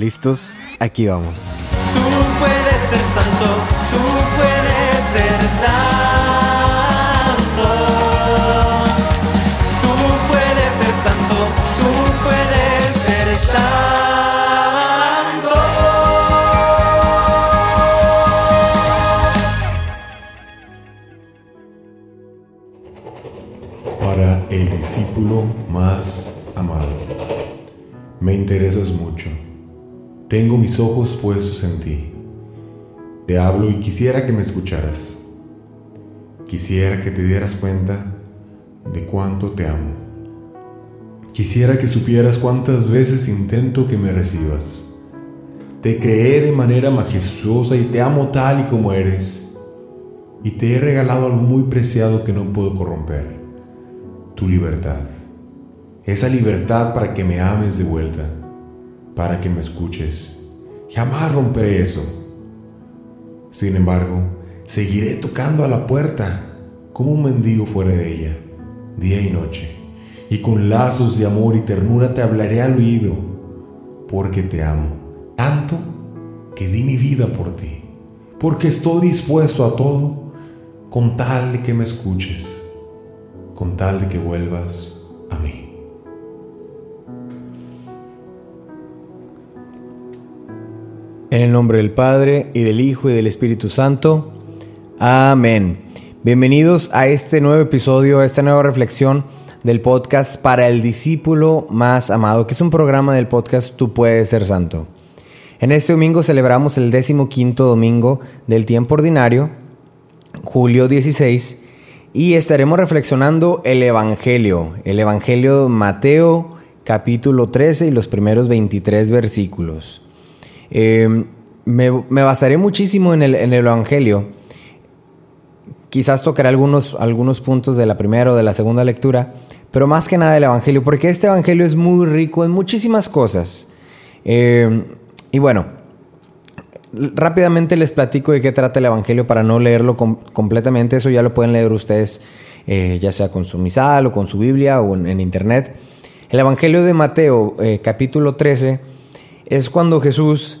¿Listos? Aquí vamos. Tú puedes ser santo, tú puedes ser santo. Tú puedes ser santo, tú puedes ser santo. para el discípulo más amado. Me interesas mucho. Tengo mis ojos puestos en ti. Te hablo y quisiera que me escucharas. Quisiera que te dieras cuenta de cuánto te amo. Quisiera que supieras cuántas veces intento que me recibas. Te creé de manera majestuosa y te amo tal y como eres. Y te he regalado algo muy preciado que no puedo corromper tu libertad. Esa libertad para que me ames de vuelta, para que me escuches. Jamás romperé eso. Sin embargo, seguiré tocando a la puerta como un mendigo fuera de ella, día y noche. Y con lazos de amor y ternura te hablaré al oído, porque te amo, tanto que di mi vida por ti, porque estoy dispuesto a todo con tal de que me escuches con tal de que vuelvas a mí. En el nombre del Padre, y del Hijo, y del Espíritu Santo. Amén. Bienvenidos a este nuevo episodio, a esta nueva reflexión del podcast para el discípulo más amado, que es un programa del podcast Tú puedes ser santo. En este domingo celebramos el décimo quinto domingo del tiempo ordinario, julio 16, y estaremos reflexionando el Evangelio, el Evangelio de Mateo capítulo 13 y los primeros 23 versículos. Eh, me, basaré muchísimo en el, Evangelio. Quizás tocaré algunos, algunos puntos de la primera o de la segunda lectura, pero más que nada el Evangelio, porque este Evangelio es muy rico en muchísimas cosas. Eh, y bueno, rápidamente les platico de qué trata el Evangelio para no leerlo completamente. Eso ya lo pueden leer ustedes, eh, ya sea con su misal o con su Biblia o en, internet. El Evangelio de Mateo, eh, capítulo 13, es cuando Jesús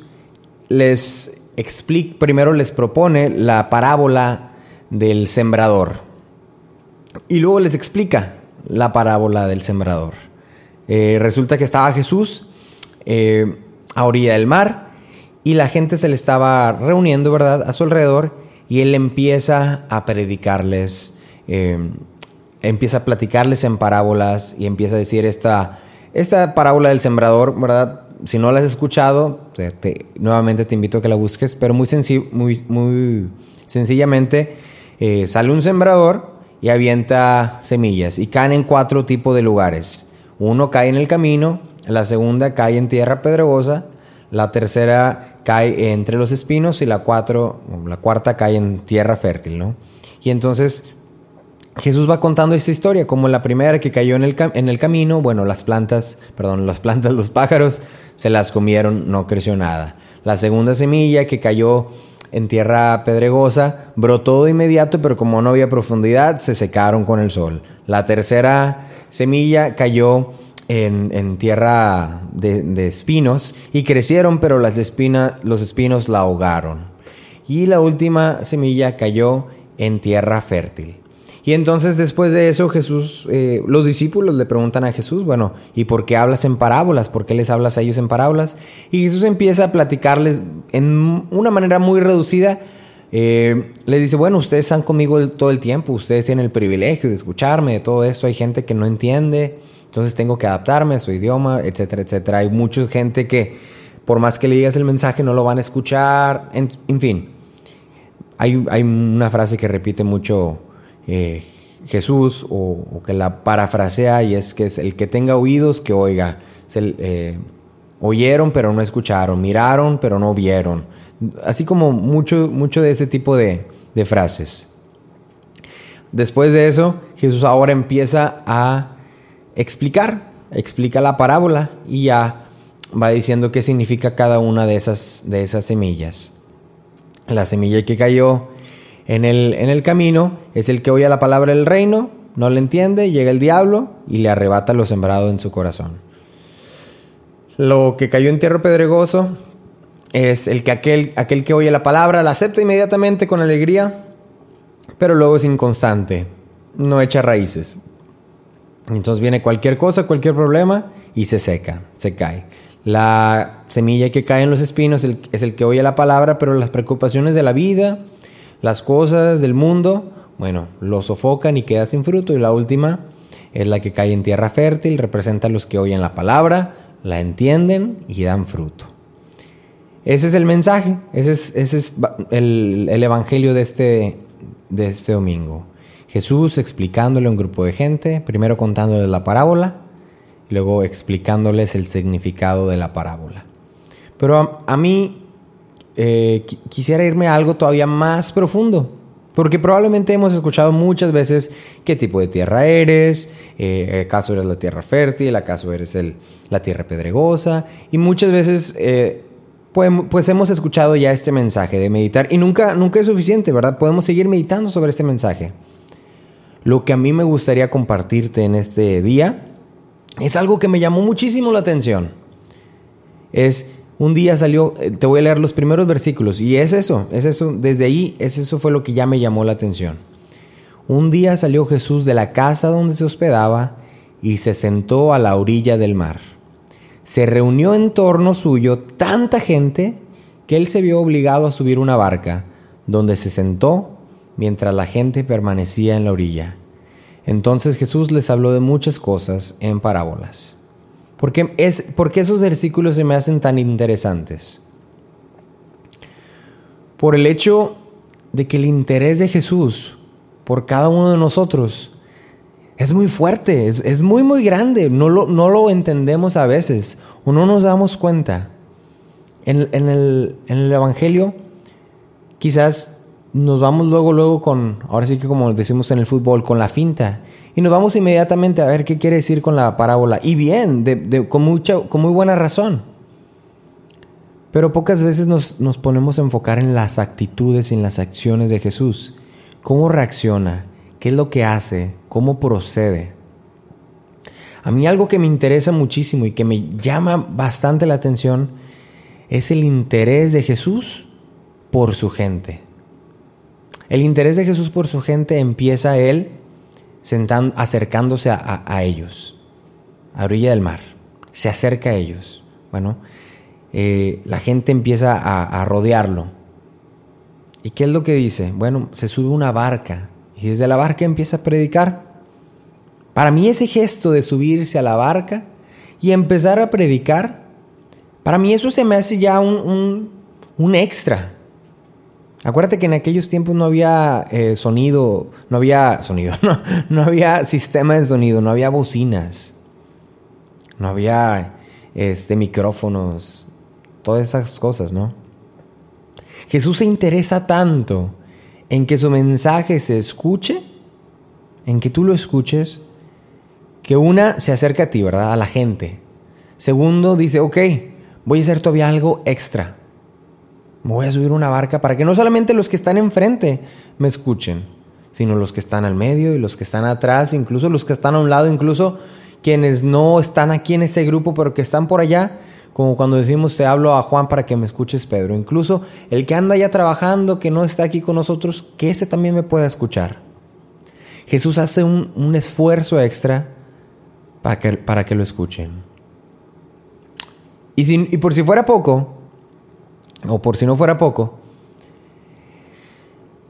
les explica, primero les propone la parábola del sembrador. Y luego les explica la parábola del sembrador. Eh, resulta que estaba Jesús a orilla del mar y la gente se le estaba reuniendo, ¿verdad?, a su alrededor y él empieza a predicarles, eh, empieza a platicarles en parábolas y empieza a decir esta, esta parábola del sembrador, ¿verdad? Si no la has escuchado, nuevamente te invito a que la busques, pero muy, muy, muy sencillamente eh, sale un sembrador y avienta semillas y caen en cuatro tipos de lugares. Uno cae en el camino, la segunda cae en tierra pedregosa, la tercera cae entre los espinos y la, cuatro, la cuarta cae en tierra fértil, ¿no? Y entonces Jesús va contando esta historia, como la primera que cayó en el, en el camino, bueno, las plantas, perdón, las plantas, los pájaros se las comieron, no creció nada. La segunda semilla que cayó en tierra pedregosa, brotó de inmediato, pero como no había profundidad, se secaron con el sol. La tercera semilla cayó en, tierra de, espinos y crecieron, pero las los espinos la ahogaron. Y la última semilla cayó en tierra fértil. Y entonces después de eso Jesús, eh, los discípulos le preguntan a Jesús, bueno, ¿y por qué hablas en parábolas? ¿Por qué les hablas a ellos en parábolas? Y Jesús empieza a platicarles en una manera muy reducida. Eh, les dice, bueno, ustedes están conmigo todo el tiempo, ustedes tienen el privilegio de escucharme, de todo esto, hay gente que no entiende, entonces tengo que adaptarme a su idioma, etcétera, etcétera. Hay mucha gente que por más que le digas el mensaje no lo van a escuchar, en, fin. Hay, hay, una frase que repite mucho eh, Jesús o, que la parafrasea y es que es el que tenga oídos que oiga. Eh, oyeron pero no escucharon, miraron pero no vieron. Así como mucho, mucho de ese tipo de, de frases. Después de eso, Jesús ahora empieza a explicar, explica la parábola y ya va diciendo qué significa cada una de esas, de esas semillas. La semilla que cayó en el, en el camino es el que oye la palabra del reino, no le entiende, llega el diablo y le arrebata lo sembrado en su corazón. Lo que cayó en tierra pedregoso es el que aquel, aquel que oye la palabra la acepta inmediatamente con alegría, pero luego es inconstante, no echa raíces. Entonces viene cualquier cosa, cualquier problema y se seca, se cae. La semilla que cae en los espinos es el que oye la palabra, pero las preocupaciones de la vida, las cosas del mundo, bueno, lo sofocan y queda sin fruto. Y la última es la que cae en tierra fértil, representa a los que oyen la palabra, la entienden y dan fruto. Ese es el mensaje, ese es, ese es el, el, evangelio de este, de este domingo. Jesús explicándole a un grupo de gente, primero contándoles la parábola, luego explicándoles el significado de la parábola. Pero a, a mí eh, quisiera irme a algo todavía más profundo. Porque probablemente hemos escuchado muchas veces qué tipo de tierra eres, eh, acaso eres la tierra fértil, acaso eres el, la tierra pedregosa, y muchas veces pues, pues, hemos escuchado ya este mensaje de meditar, y nunca, nunca es suficiente, ¿verdad? Podemos seguir meditando sobre este mensaje. Lo que a mí me gustaría compartirte en este día es algo que me llamó muchísimo la atención. Es un día salió, eh, te voy a leer los primeros versículos, y es eso, es eso, desde ahí, es eso fue lo que ya me llamó la atención. Un día salió Jesús de la casa donde se hospedaba y se sentó a la orilla del mar. Se reunió en torno suyo tanta gente que él se vio obligado a subir una barca, donde se sentó mientras la gente permanecía en la orilla. Entonces Jesús les habló de muchas cosas en parábolas. ¿Por qué, es, esos versículos se me hacen tan interesantes? Por el hecho de que el interés de Jesús por cada uno de nosotros es muy fuerte, es, muy, muy grande. No lo, no lo, entendemos a veces o no nos damos cuenta. En, el, en el Evangelio, quizás nos vamos luego, luego con, ahora sí que como decimos en el fútbol, con la finta. Y nos vamos inmediatamente a ver qué quiere decir con la parábola. Y bien, con, mucha, con muy buena razón. Pero pocas veces nos, nos ponemos a enfocar en las actitudes y en las acciones de Jesús. ¿Cómo reacciona? ¿Qué es lo que hace? ¿Cómo procede? A mí algo que me interesa muchísimo y que me llama bastante la atención es el interés de Jesús por su gente. El interés de Jesús por su gente empieza él sentando, acercándose a, ellos, a orilla del mar. Se acerca a ellos. Bueno, eh, la gente empieza a, a rodearlo. ¿Y qué es lo que dice? Bueno, se sube una barca y desde la barca empieza a predicar. Para mí ese gesto de subirse a la barca y empezar a predicar, para mí eso se me hace ya un, un, un extra. Acuérdate que en aquellos tiempos no había eh, sonido, no había sonido, no, no, había sistema de sonido, no había bocinas, no había este, micrófonos, todas esas cosas, ¿no? Jesús se interesa tanto en que su mensaje se escuche, en que tú lo escuches, que una se acerca a ti, ¿verdad? A la gente. Segundo, dice, ok, voy a hacer todavía algo extra me voy a subir una barca para que no solamente los que están enfrente me escuchen, sino los que están al medio y los que están atrás, incluso los que están a un lado, incluso quienes no están aquí en ese grupo, pero que están por allá, como cuando decimos te hablo a Juan para que me escuches Pedro, incluso el que anda ya trabajando, que no está aquí con nosotros, que ese también me pueda escuchar. Jesús hace un, esfuerzo extra para que, para que lo escuchen. Y, y por si fuera poco, o por si no fuera poco,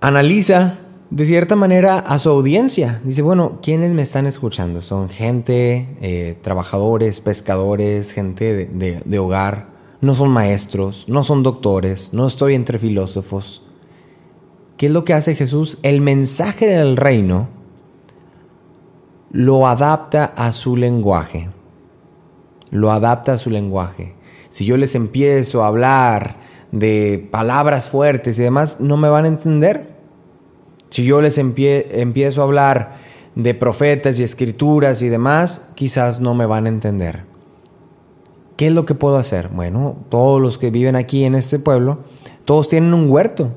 analiza de cierta manera a su audiencia. Dice, bueno, ¿quiénes me están escuchando? Son gente, eh, trabajadores, pescadores, gente de, de hogar. No son maestros, no son doctores, no estoy entre filósofos. ¿Qué es lo que hace Jesús? El mensaje del reino lo adapta a su lenguaje. Lo adapta a su lenguaje. Si yo les empiezo a hablar de palabras fuertes y demás, no me van a entender. Si yo les empiezo a hablar de profetas y escrituras y demás, quizás no me van a entender. ¿Qué es lo que puedo hacer? Bueno, todos los que viven aquí en este pueblo, todos tienen un huerto,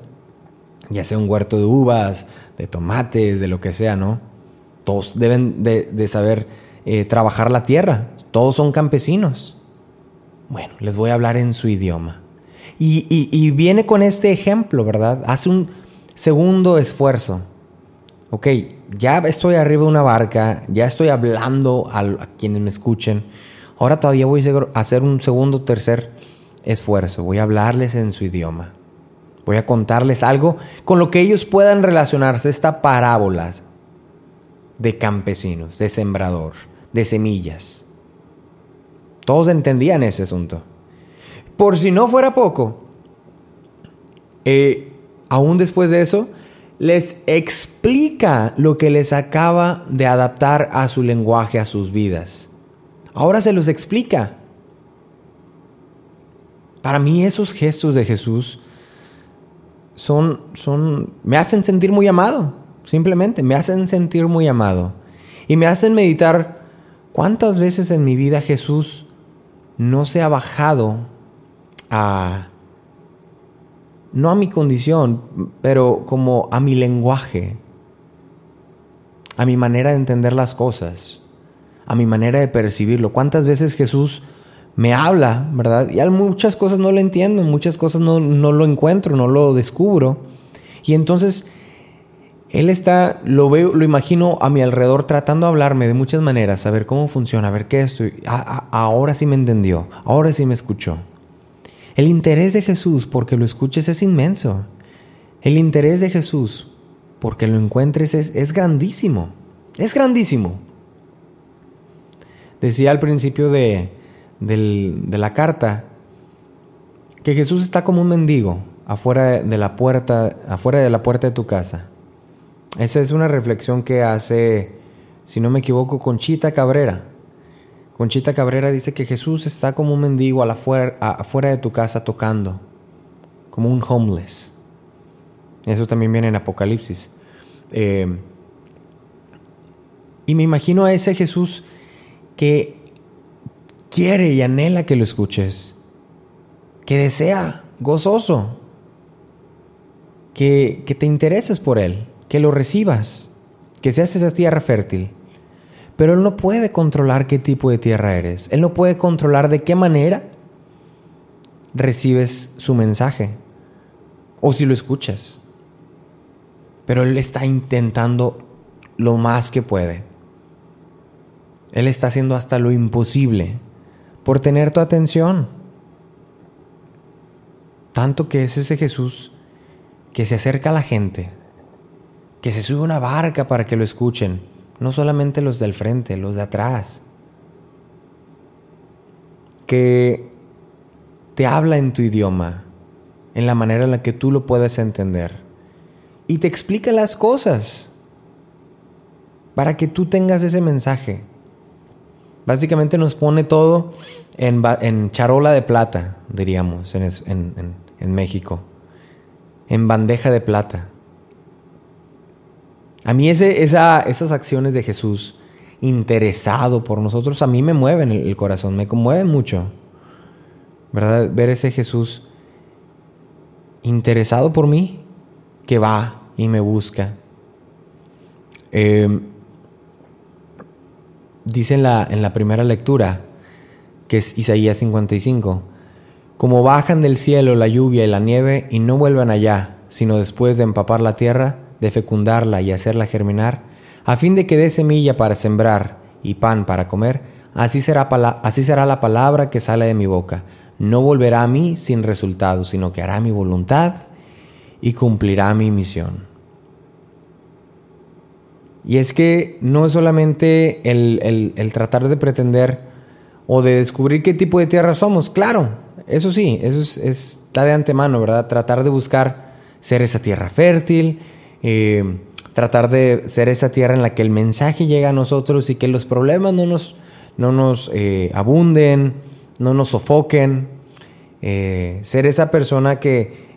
ya sea un huerto de uvas, de tomates, de lo que sea, ¿no? Todos deben de, saber eh, trabajar la tierra, todos son campesinos. Bueno, les voy a hablar en su idioma. Y, viene con este ejemplo, ¿verdad? Hace un segundo esfuerzo. Ok, ya estoy arriba de una barca, ya estoy hablando a, a quienes me escuchen. Ahora todavía voy a hacer un segundo, tercer esfuerzo. Voy a hablarles en su idioma. Voy a contarles algo con lo que ellos puedan relacionarse. Esta parábola de campesinos, de sembrador, de semillas. Todos entendían ese asunto. Por si no fuera poco, eh, aún después de eso, les explica lo que les acaba de adaptar a su lenguaje, a sus vidas. Ahora se los explica. Para mí esos gestos de Jesús son, son, me hacen sentir muy amado, simplemente, me hacen sentir muy amado. Y me hacen meditar cuántas veces en mi vida Jesús no se ha bajado a, no a mi condición, pero como a mi lenguaje, a mi manera de entender las cosas, a mi manera de percibirlo. ¿Cuántas veces Jesús me habla, verdad? Y muchas cosas no lo entiendo, muchas cosas no, no lo encuentro, no lo descubro. Y entonces Él está, lo veo, lo imagino a mi alrededor tratando de hablarme de muchas maneras, a ver cómo funciona, a ver qué estoy. Ahora sí me entendió, ahora sí me escuchó. El interés de Jesús porque lo escuches es inmenso. El interés de Jesús porque lo encuentres es, grandísimo. Es grandísimo. Decía al principio de, de la carta que Jesús está como un mendigo afuera de la puerta, afuera de la puerta de tu casa. Esa es una reflexión que hace, si no me equivoco, Conchita Cabrera. Conchita Cabrera dice que Jesús está como un mendigo afuera de tu casa tocando, como un homeless. Eso también viene en Apocalipsis. Eh, y me imagino a ese Jesús que quiere y anhela que lo escuches, que desea gozoso, que, que te intereses por Él, que lo recibas, que seas esa tierra fértil. Pero Él no puede controlar qué tipo de tierra eres. Él no puede controlar de qué manera recibes su mensaje o si lo escuchas. Pero Él está intentando lo más que puede. Él está haciendo hasta lo imposible por tener tu atención. Tanto que es ese Jesús que se acerca a la gente, que se sube a una barca para que lo escuchen, no solamente los del frente, los de atrás, que te habla en tu idioma, en la manera en la que tú lo puedes entender, y te explica las cosas para que tú tengas ese mensaje. Básicamente nos pone todo en, charola de plata, diríamos, en México. En bandeja de plata. A mí ese, esa, esas acciones de Jesús, interesado por nosotros, a mí me mueven el, corazón, me conmueven mucho. ¿Verdad? Ver ese Jesús interesado por mí, que va y me busca. Eh, dice en la, en la primera lectura, que es Isaías 55, como bajan del cielo la lluvia y la nieve y no vuelvan allá, sino después de empapar la tierra, de fecundarla y hacerla germinar, a fin de que dé semilla para sembrar y pan para comer, así será, así será la palabra que sale de mi boca. No volverá a mí sin resultado, sino que hará mi voluntad y cumplirá mi misión. Y es que no es solamente el, el- tratar de pretender o de descubrir qué tipo de tierra somos, claro, eso sí, eso es, es- está de antemano, ¿verdad? Tratar de buscar ser esa tierra fértil, eh, tratar de ser esa tierra en la que el mensaje llega a nosotros y que los problemas no nos, no nos eh, abunden, no nos sofoquen, eh, ser esa persona que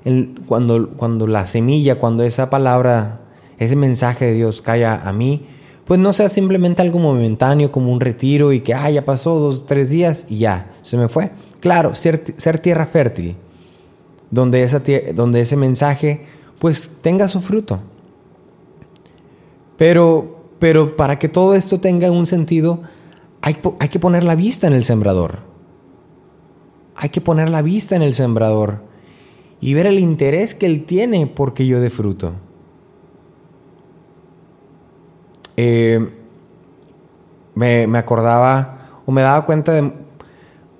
cuando, cuando la semilla, cuando esa palabra, ese mensaje de Dios caiga a mí, pues no sea simplemente algo momentáneo como un retiro y que, ah, ya pasó dos, tres días y ya, se me fue. Claro, ser, ser tierra fértil, donde, esa donde ese mensaje pues tenga su fruto. Pero, pero para que todo esto tenga un sentido, hay, que poner la vista en el sembrador. hay que poner la vista en el sembrador y ver el interés que él tiene porque yo dé fruto. Eh, me, me acordaba o me daba cuenta de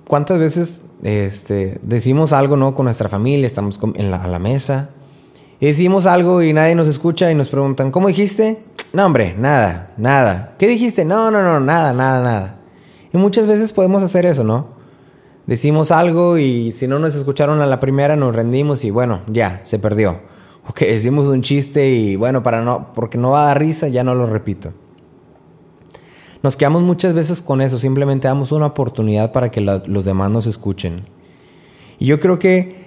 cuántas veces este, decimos algo ¿no? con nuestra familia, estamos en la, a la mesa, decimos algo y nadie nos escucha y nos preguntan, ¿cómo dijiste? No, hombre, nada, nada. ¿Qué dijiste? No, no, no, nada, nada, nada. Y muchas veces podemos hacer eso, ¿no? Decimos algo y si no nos escucharon a la primera nos rendimos y bueno, ya, se perdió. O que decimos un chiste y bueno, para no, porque no va a dar risa, ya no lo repito. Nos quedamos muchas veces con eso, simplemente damos una oportunidad para que los demás nos escuchen. Y yo creo que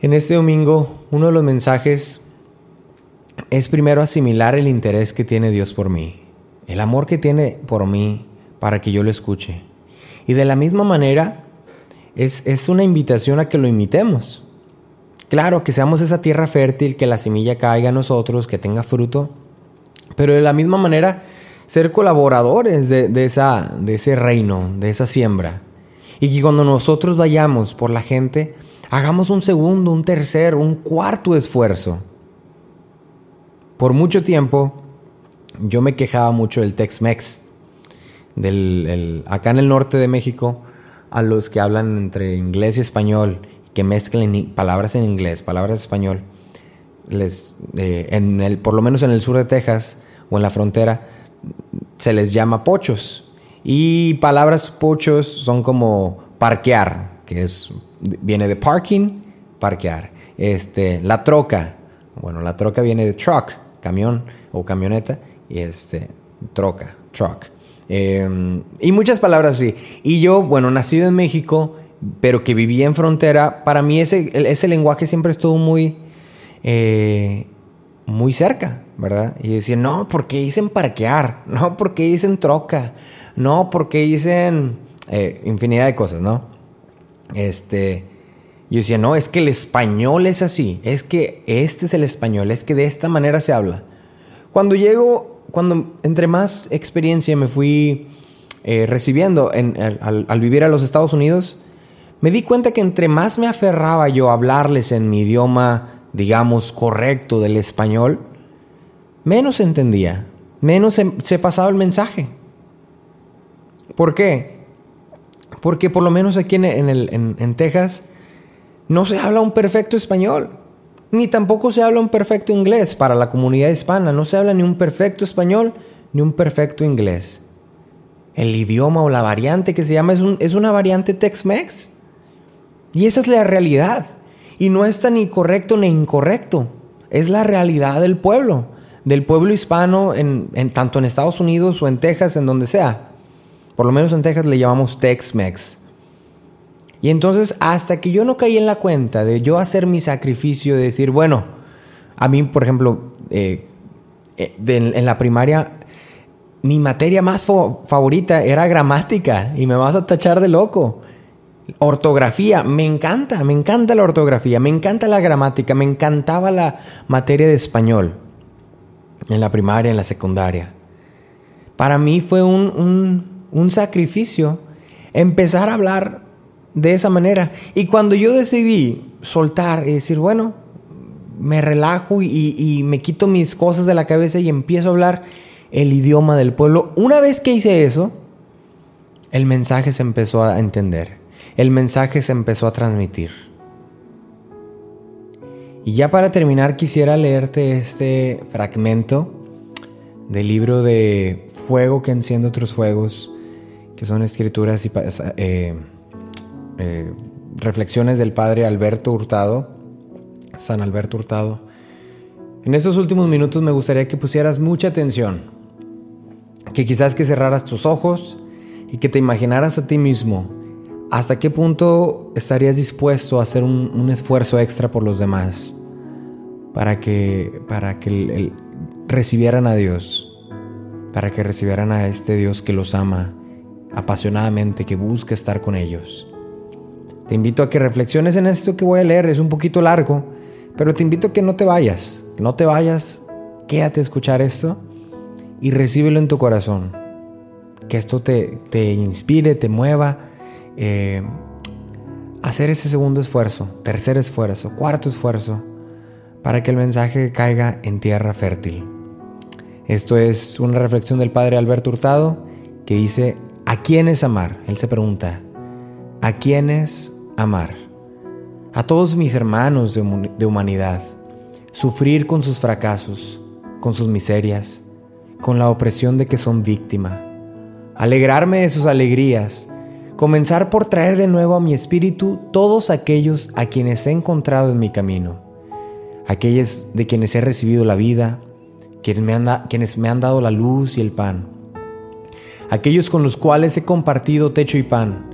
en este domingo uno de los mensajes es primero asimilar el interés que tiene Dios por mí, el amor que tiene por mí para que yo lo escuche. Y de la misma manera es, es una invitación a que lo imitemos. Claro, que seamos esa tierra fértil, que la semilla caiga a nosotros, que tenga fruto, pero de la misma manera ser colaboradores de, de esa, de ese reino, de esa siembra. Y que cuando nosotros vayamos por la gente, hagamos un segundo, un tercer, un cuarto esfuerzo. Por mucho tiempo yo me quejaba mucho del Tex-Mex. Del, el- acá en el norte de México, a los que hablan entre inglés y español, que mezclen palabras en inglés, palabras en español, les, eh, en el, por lo menos en el sur de Texas o en la frontera, se les llama pochos. Y palabras pochos son como parquear, que es, viene de parking, parquear. Este, la troca, bueno, la troca viene de truck, camión o camioneta, y este, troca, truck. Eh, y muchas palabras así. Y yo, bueno, nacido en México, pero que vivía en frontera, para mí ese, ese lenguaje siempre estuvo muy, eh, muy cerca, ¿verdad? Y decía, no, porque dicen parquear, no, porque dicen troca, no, porque dicen eh, infinidad de cosas, ¿no? Este, yo decía, no, es que el español es así, es que este es el español, es que de esta manera se habla. Cuando llego, cuando entre más experiencia me fui eh, recibiendo en- al, vivir a los Estados Unidos, me di cuenta que entre más me aferraba yo a hablarles en mi idioma, digamos, correcto del español, menos entendía, menos se, pasaba el mensaje. ¿Por qué? Porque por lo menos aquí en, en- en Texas no se habla un perfecto español, ni tampoco se habla un perfecto inglés para la comunidad hispana, no se habla ni un perfecto español ni un perfecto inglés. El idioma o la variante que se llama es, un- es una variante Tex-Mex. Y esa es la realidad. Y no está ni correcto ni incorrecto. Es la realidad del pueblo. Del pueblo hispano, en- tanto en Estados Unidos o en Texas, en donde sea. Por lo menos en Texas le llamamos Tex-Mex. Y entonces, hasta que yo no caí en la cuenta de yo hacer mi sacrificio, de decir, bueno, a mí, por ejemplo, eh, eh, en la primaria, mi materia más fa- favorita era gramática y me vas a tachar de loco. Ortografía, me encanta, me encanta la ortografía, me encanta la gramática, me encantaba la materia de español en la primaria, en la secundaria. Para mí fue un- un sacrificio empezar a hablar de esa manera. Y cuando yo decidí soltar y decir, bueno, me relajo y, me quito mis cosas de la cabeza y empiezo a hablar el idioma del pueblo, una vez que hice eso, el mensaje se empezó a entender. El mensaje se empezó a transmitir. Y ya para terminar quisiera leerte este fragmento del libro de Fuego que enciende otros fuegos, que son escrituras y eh, eh, reflexiones del padre Alberto Hurtado, San Alberto Hurtado. En esos últimos minutos me gustaría que pusieras mucha atención, que quizás que cerraras tus ojos y que te imaginaras a ti mismo hasta qué punto estarías dispuesto a hacer un, esfuerzo extra por los demás para que, para que recibieran a Dios, para que recibieran a este Dios que los ama apasionadamente, que busca estar con ellos. Te invito a que reflexiones en esto que voy a leer, es un poquito largo, pero te invito a que no te vayas, que no te vayas, quédate a escuchar esto y recíbelo en tu corazón. Que esto te, te inspire, te mueva eh, hacer ese segundo esfuerzo, tercer esfuerzo, cuarto esfuerzo, para que el mensaje caiga en tierra fértil. Esto es una reflexión del padre Alberto Hurtado que dice, ¿a quiénes amar? Él se pregunta, ¿a quiénes amar? A todos mis hermanos de humanidad, sufrir con sus fracasos, con sus miserias, con la opresión de que son víctima, alegrarme de sus alegrías, comenzar por traer de nuevo a mi espíritu todos aquellos a quienes he encontrado en mi camino, aquellos de quienes he recibido la vida, quienes me han, quienes me han dado la luz y el pan, aquellos con los cuales he compartido techo y pan,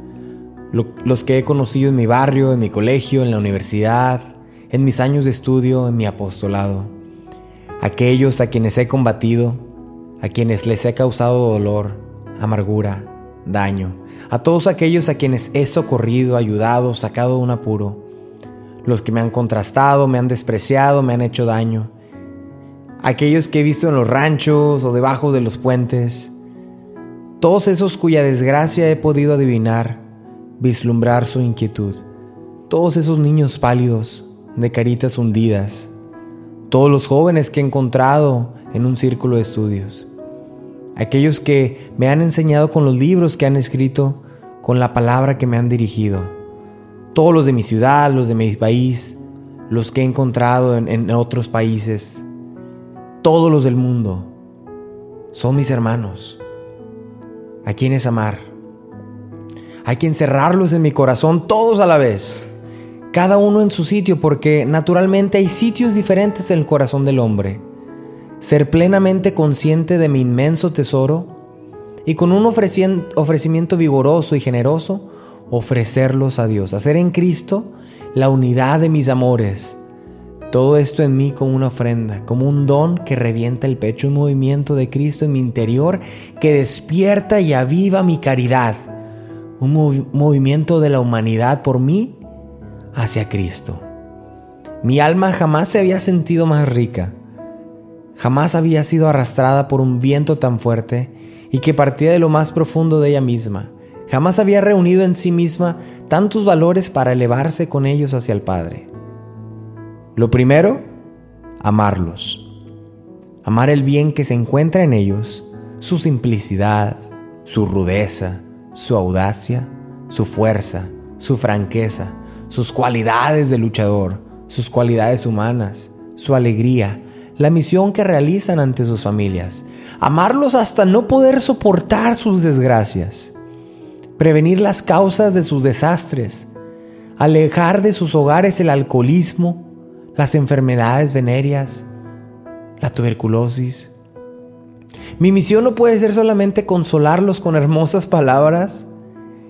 los que he conocido en mi barrio, en mi colegio, en la universidad, en mis años de estudio, en mi apostolado, aquellos a quienes he combatido, a quienes les he causado dolor, amargura, daño, a todos aquellos a quienes he socorrido, ayudado, sacado de un apuro, los que me han contrastado, me han despreciado, me han hecho daño, aquellos que he visto en los ranchos o debajo de los puentes, todos esos cuya desgracia he podido adivinar, vislumbrar su inquietud, todos esos niños pálidos, de caritas hundidas, todos los jóvenes que he encontrado en un círculo de estudios, aquellos que me han enseñado con los libros que han escrito, con la palabra que me han dirigido, todos los de mi ciudad, los de mi país, los que he encontrado en, otros países, todos los del mundo, son mis hermanos, a quienes amar, hay que encerrarlos en mi corazón todos a la vez cada uno en su sitio, porque naturalmente hay sitios diferentes en el corazón del hombre. Ser plenamente consciente de mi inmenso tesoro y con un ofrecimiento vigoroso y generoso, ofrecerlos a Dios. Hacer en Cristo la unidad de mis amores. Todo esto en mí como una ofrenda, como un don que revienta el pecho, un movimiento de Cristo en mi interior que despierta y aviva mi caridad. Un movimiento de la humanidad por mí hacia Cristo. Mi alma jamás se había sentido más rica, jamás había sido arrastrada por un viento tan fuerte y que partía de lo más profundo de ella misma, jamás había reunido en sí misma tantos valores para elevarse con ellos hacia el Padre. Lo primero, amarlos. Amar el bien que se encuentra en ellos, su simplicidad, su rudeza, su audacia, su fuerza, su franqueza, sus cualidades de luchador, sus cualidades humanas, su alegría, la misión que realizan ante sus familias, amarlos hasta no poder soportar sus desgracias, prevenir las causas de sus desastres, alejar de sus hogares el alcoholismo, las enfermedades venéreas, la tuberculosis. Mi misión no puede ser solamente consolarlos con hermosas palabras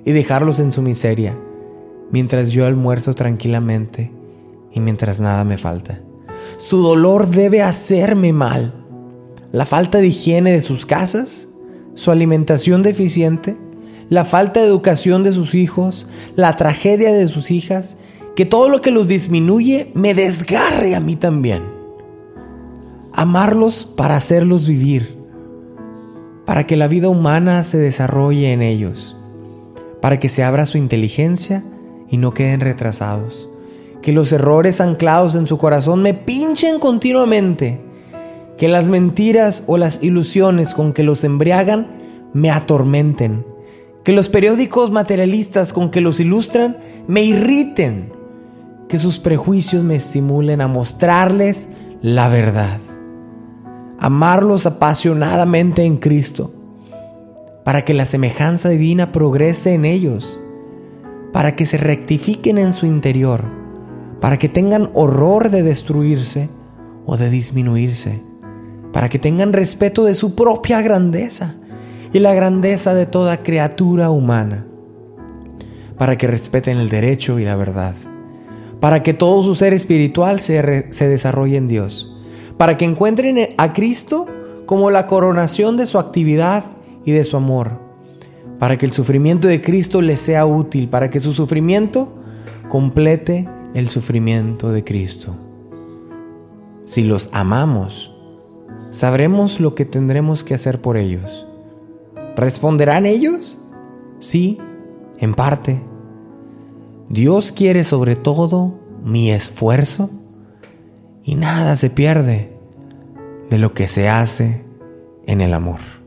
y dejarlos en su miseria mientras yo almuerzo tranquilamente y mientras nada me falta. Su dolor debe hacerme mal. La falta de higiene de sus casas, su alimentación deficiente, la falta de educación de sus hijos, la tragedia de sus hijas, que todo lo que los disminuye me desgarre a mí también. Amarlos para hacerlos vivir, para que la vida humana se desarrolle en ellos, para que se abra su inteligencia y no queden retrasados. Que los errores anclados en su corazón me pinchen continuamente. Que las mentiras o las ilusiones con que los embriagan me atormenten. Que los periódicos materialistas con que los ilustran me irriten. Que sus prejuicios me estimulen a mostrarles la verdad. Amarlos apasionadamente en Cristo para que la semejanza divina progrese en ellos para que se rectifiquen en su interior, para que tengan horror de destruirse o de disminuirse, para que tengan respeto de su propia grandeza y la grandeza de toda criatura humana, para que respeten el derecho y la verdad, para que todo su ser espiritual se, se desarrolle en Dios, para que encuentren a Cristo como la coronación de su actividad y de su amor para que el sufrimiento de Cristo les sea útil, para que su sufrimiento complete el sufrimiento de Cristo. Si los amamos, sabremos lo que tendremos que hacer por ellos. ¿Responderán ellos? Sí, en parte. Dios quiere sobre todo mi esfuerzo y nada se pierde de lo que se hace en el amor.